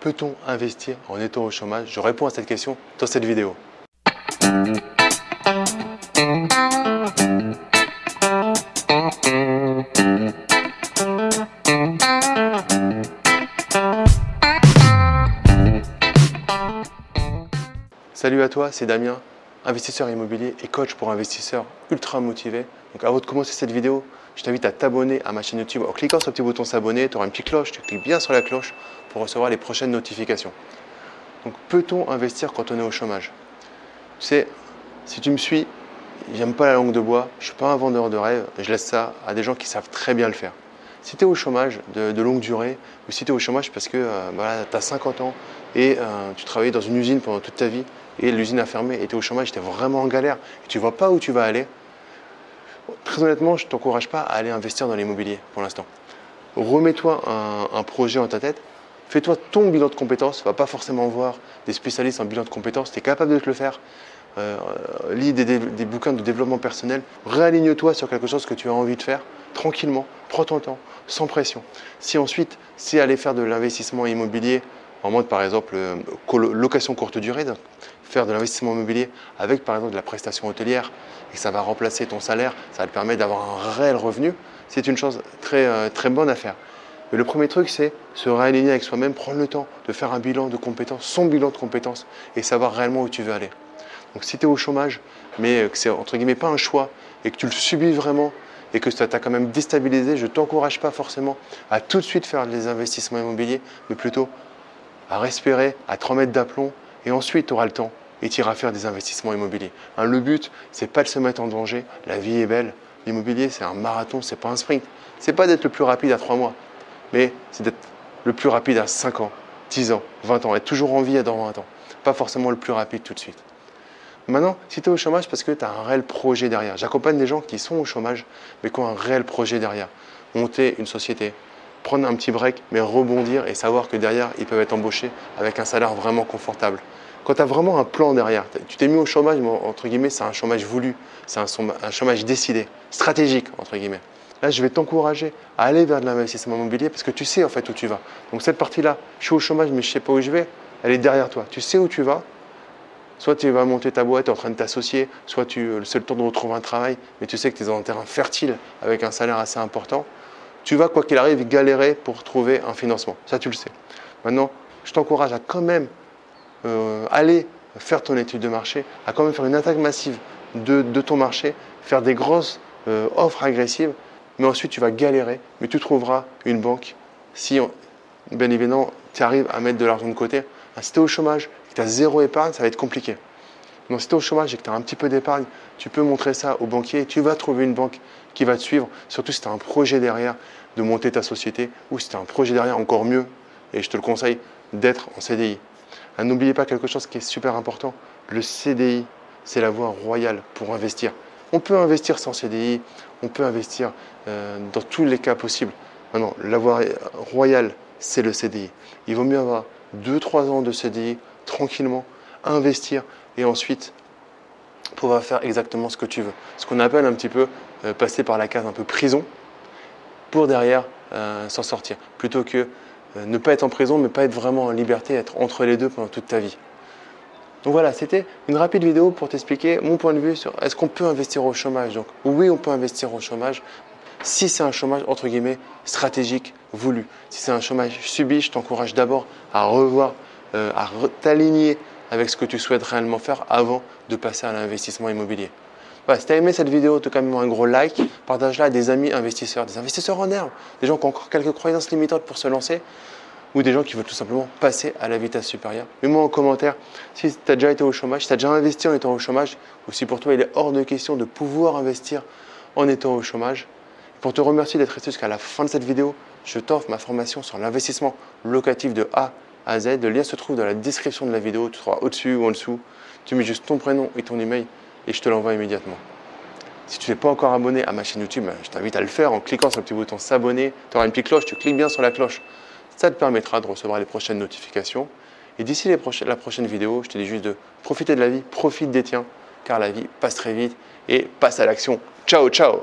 Peut-on investir en étant au chômage? Je réponds à cette question dans cette vidéo. Salut à toi, c'est Damien, investisseur immobilier et coach pour investisseurs ultra motivés. Donc avant de commencer cette vidéo, je t'invite à t'abonner à ma chaîne YouTube en cliquant sur le petit bouton s'abonner. Tu auras une petite cloche, tu cliques bien sur la cloche pour recevoir les prochaines notifications. Donc peut-on investir quand on est au chômage? Tu sais, si tu me suis, j'aime pas la langue de bois, je suis pas un vendeur de rêve, je laisse ça à des gens qui savent très bien le faire. Si tu es au chômage de, longue durée, ou si tu es au chômage parce que tu as 50 ans et euh, tu travailles dans une usine pendant toute ta vie et l'usine a fermé et tu es au chômage, tu es vraiment en galère. Et tu vois pas où tu vas aller, très honnêtement, je ne t'encourage pas à aller investir dans l'immobilier pour l'instant. Remets-toi un, projet en ta tête, fais-toi ton bilan de compétences, va pas forcément voir des spécialistes en bilan de compétences, tu es capable de te le faire. Euh, lis des, bouquins de développement personnel, réaligne-toi sur quelque chose que tu as envie de faire tranquillement, prends ton temps, sans pression. Si ensuite c'est aller faire de l'investissement immobilier en mode par exemple euh, location courte durée, de l'investissement immobilier avec par exemple de la prestation hôtelière et ça va remplacer ton salaire, ça va te permettre d'avoir un réel revenu, c'est une chose très, euh, très bonne à faire. Mais le premier truc, c'est se réaligner avec soi-même, prendre le temps de faire un bilan de compétences, son bilan de compétences et savoir réellement où tu veux aller. Donc si tu es au chômage, mais que c'est entre guillemets pas un choix et que tu le subis vraiment et que ça t'a quand même déstabilisé, je ne t'encourage pas forcément à tout de suite faire des investissements immobiliers, mais plutôt à respirer, à te remettre d'aplomb et ensuite tu auras le temps et tu iras faire des investissements immobiliers. Hein, le but, c'est pas de se mettre en danger. La vie est belle. L'immobilier, c'est un marathon, c'est pas un sprint. C'est pas d'être le plus rapide à 3 mois, mais c'est d'être le plus rapide à 5 ans, 10 ans, 20 ans, être toujours en vie dans 20 ans. Pas forcément le plus rapide tout de suite. Maintenant, si tu es au chômage, parce que tu as un réel projet derrière. J'accompagne des gens qui sont au chômage, mais qui ont un réel projet derrière. Monter une société, prendre un petit break, mais rebondir et savoir que derrière, ils peuvent être embauchés avec un salaire vraiment confortable quand tu as vraiment un plan derrière, tu t'es mis au chômage, entre guillemets, c'est un chômage voulu, c'est un, chômage décidé, stratégique, entre guillemets. Là, je vais t'encourager à aller vers de l'investissement immobilier parce que tu sais en fait où tu vas. Donc cette partie-là, je suis au chômage mais je ne sais pas où je vais, elle est derrière toi. Tu sais où tu vas. Soit tu vas monter ta boîte, en train de t'associer, soit tu c'est le temps de retrouver un travail, mais tu sais que tu es dans un terrain fertile avec un salaire assez important. Tu vas, quoi qu'il arrive, galérer pour trouver un financement. Ça, tu le sais. Maintenant, je t'encourage à quand même euh, aller faire ton étude de marché, à quand même faire une attaque massive de, ton marché, faire des grosses euh, offres agressives, mais ensuite tu vas galérer, mais tu trouveras une banque si, bien évidemment, tu arrives à mettre de l'argent de côté. Si tu es au chômage que tu as zéro épargne, ça va être compliqué. Donc si tu es au chômage et que tu as un petit peu d'épargne, tu peux montrer ça au banquier tu vas trouver une banque qui va te suivre, surtout si tu as un projet derrière de monter ta société ou si tu as un projet derrière encore mieux, et je te le conseille, d'être en CDI. Ah, n'oubliez pas quelque chose qui est super important. Le CDI, c'est la voie royale pour investir. On peut investir sans CDI, on peut investir euh, dans tous les cas possibles. Maintenant, la voie royale, c'est le CDI. Il vaut mieux avoir 2-3 ans de CDI tranquillement, investir et ensuite pouvoir faire exactement ce que tu veux. Ce qu'on appelle un petit peu euh, passer par la case un peu prison pour derrière euh, s'en sortir. Plutôt que euh, ne pas être en prison, mais pas être vraiment en liberté, être entre les deux pendant toute ta vie. Donc voilà, c'était une rapide vidéo pour t'expliquer mon point de vue sur est-ce qu'on peut investir au chômage. Donc oui, on peut investir au chômage si c'est un chômage entre guillemets stratégique voulu. Si c'est un chômage subi, je t'encourage d'abord à revoir, à t'aligner avec ce que tu souhaites réellement faire avant de passer à l'investissement immobilier si tu as aimé cette vidéo, te quand un gros like, partage-la à des amis investisseurs, des investisseurs en herbe, des gens qui ont encore quelques croyances limitantes pour se lancer, ou des gens qui veulent tout simplement passer à la vitesse supérieure. Mets-moi en commentaire si tu as déjà été au chômage, si tu as déjà investi en étant au chômage, ou si pour toi il est hors de question de pouvoir investir en étant au chômage. Pour te remercier d'être resté jusqu'à la fin de cette vidéo, je t'offre ma formation sur l'investissement locatif de A à. Le lien se trouve dans la description de la vidéo, tu seras au-dessus ou en dessous. Tu mets juste ton prénom et ton email et je te l'envoie immédiatement. Si tu n'es pas encore abonné à ma chaîne YouTube, ben, je t'invite à le faire en cliquant sur le petit bouton s'abonner. Tu auras une petite cloche, tu cliques bien sur la cloche. Ça te permettra de recevoir les prochaines notifications. Et d'ici la prochaine vidéo, je te dis juste de profiter de la vie, profite des tiens, car la vie passe très vite et passe à l'action. Ciao, ciao